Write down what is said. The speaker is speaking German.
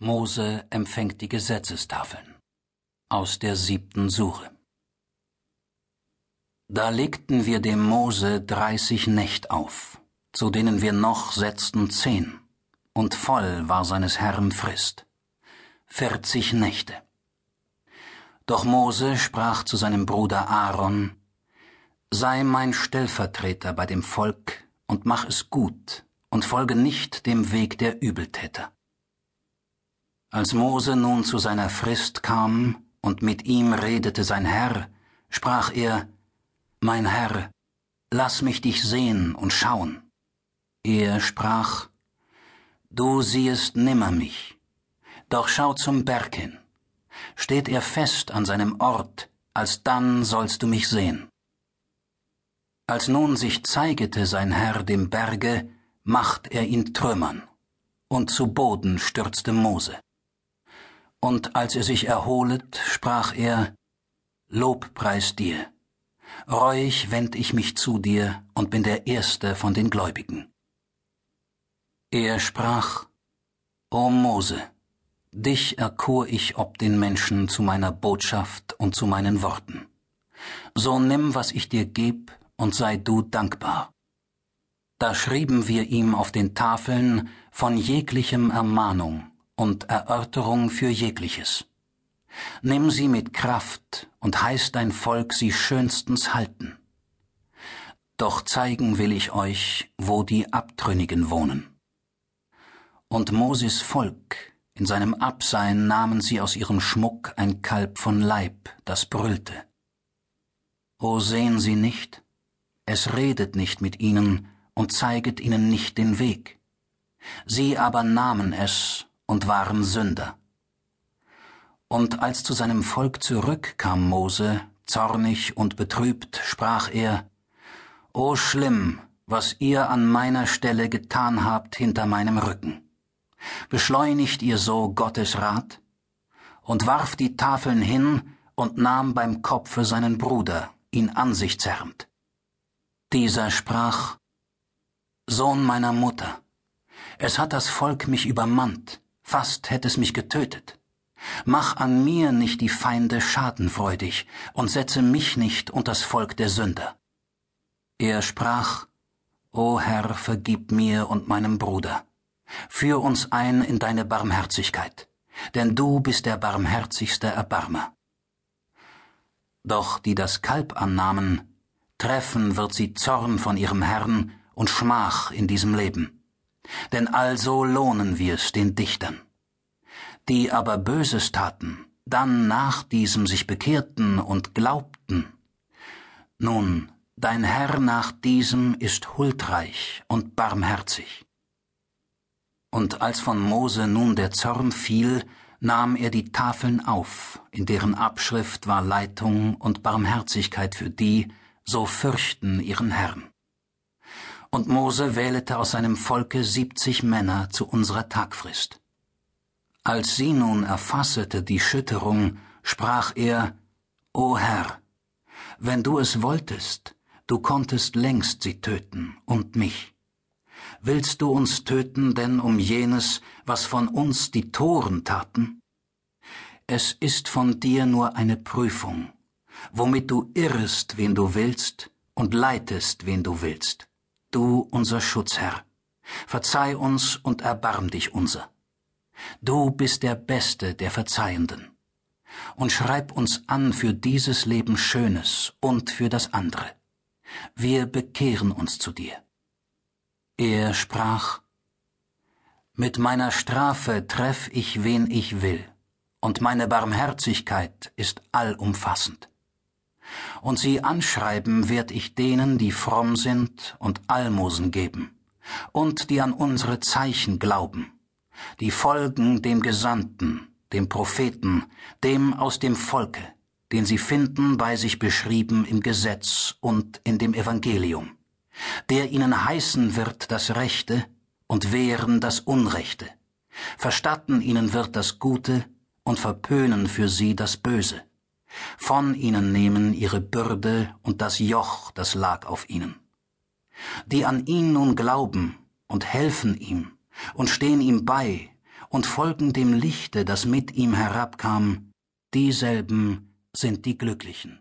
Mose empfängt die Gesetzestafeln aus der siebten Sure. Da legten wir dem Mose dreißig Nächt auf, zu denen wir noch setzten zehn, und voll war seines Herrn Frist, vierzig Nächte. Doch Mose sprach zu seinem Bruder Aaron, Sei mein Stellvertreter bei dem Volk und mach es gut und folge nicht dem Weg der Übeltäter. Als Mose nun zu seiner Frist kam und mit ihm redete sein Herr, sprach er, Mein Herr, lass mich dich sehen und schauen. Er sprach, Du siehest nimmer mich, doch schau zum Berg hin. Steht er fest an seinem Ort, alsdann sollst du mich sehen. Als nun sich zeigete sein Herr dem Berge, macht er ihn trümmern, und zu Boden stürzte Mose. Und als er sich erholet, sprach er, Lobpreis dir. Reuig wend ich mich zu dir und bin der Erste von den Gläubigen. Er sprach, O Mose, dich erkor ich ob den Menschen zu meiner Botschaft und zu meinen Worten. So nimm, was ich dir geb, und sei du dankbar. Da schrieben wir ihm auf den Tafeln von jeglichem Ermahnung und Erörterung für jegliches. Nimm sie mit Kraft und heiß dein Volk sie schönstens halten. Doch zeigen will ich euch, wo die Abtrünnigen wohnen. Und Moses Volk, in seinem Absein nahmen sie aus ihrem Schmuck ein Kalb von Leib, das brüllte. O sehen sie nicht? Es redet nicht mit ihnen und zeiget ihnen nicht den Weg. Sie aber nahmen es und waren Sünder. Und als zu seinem Volk zurückkam Mose, zornig und betrübt, sprach er, O schlimm, was ihr an meiner Stelle getan habt hinter meinem Rücken. Beschleunigt ihr so Gottes Rat? Und warf die Tafeln hin und nahm beim Kopfe seinen Bruder, ihn an sich zerrend. Dieser sprach, Sohn meiner Mutter, es hat das Volk mich übermannt, fast hätte es mich getötet. Mach an mir nicht die Feinde schadenfreudig und setze mich nicht und das Volk der Sünder. Er sprach, O Herr, vergib mir und meinem Bruder. Führ uns ein in deine Barmherzigkeit, denn du bist der barmherzigste Erbarmer. Doch die das Kalb annahmen, treffen wird sie Zorn von ihrem Herrn und Schmach in diesem Leben denn also lohnen wir's den Dichtern. Die aber Böses taten, dann nach diesem sich bekehrten und glaubten. Nun, dein Herr nach diesem ist huldreich und barmherzig. Und als von Mose nun der Zorn fiel, nahm er die Tafeln auf, in deren Abschrift war Leitung und Barmherzigkeit für die, so fürchten ihren Herrn. Und Mose wählete aus seinem Volke siebzig Männer zu unserer Tagfrist. Als sie nun erfassete die Schütterung, sprach er, O Herr, wenn du es wolltest, du konntest längst sie töten und mich. Willst du uns töten denn um jenes, was von uns die Toren taten? Es ist von dir nur eine Prüfung, womit du irrest, wen du willst, und leitest, wen du willst du unser Schutzherr, verzeih uns und erbarm dich unser. Du bist der Beste der Verzeihenden. Und schreib uns an für dieses Leben Schönes und für das andere. Wir bekehren uns zu dir. Er sprach, Mit meiner Strafe treff ich, wen ich will, und meine Barmherzigkeit ist allumfassend und sie anschreiben werd ich denen, die fromm sind und Almosen geben, und die an unsere Zeichen glauben, die folgen dem Gesandten, dem Propheten, dem aus dem Volke, den sie finden bei sich beschrieben im Gesetz und in dem Evangelium, der ihnen heißen wird das Rechte und wehren das Unrechte, verstatten ihnen wird das Gute und verpönen für sie das Böse von ihnen nehmen ihre Bürde und das Joch, das lag auf ihnen. Die an ihn nun glauben und helfen ihm und stehen ihm bei und folgen dem Lichte, das mit ihm herabkam, dieselben sind die Glücklichen.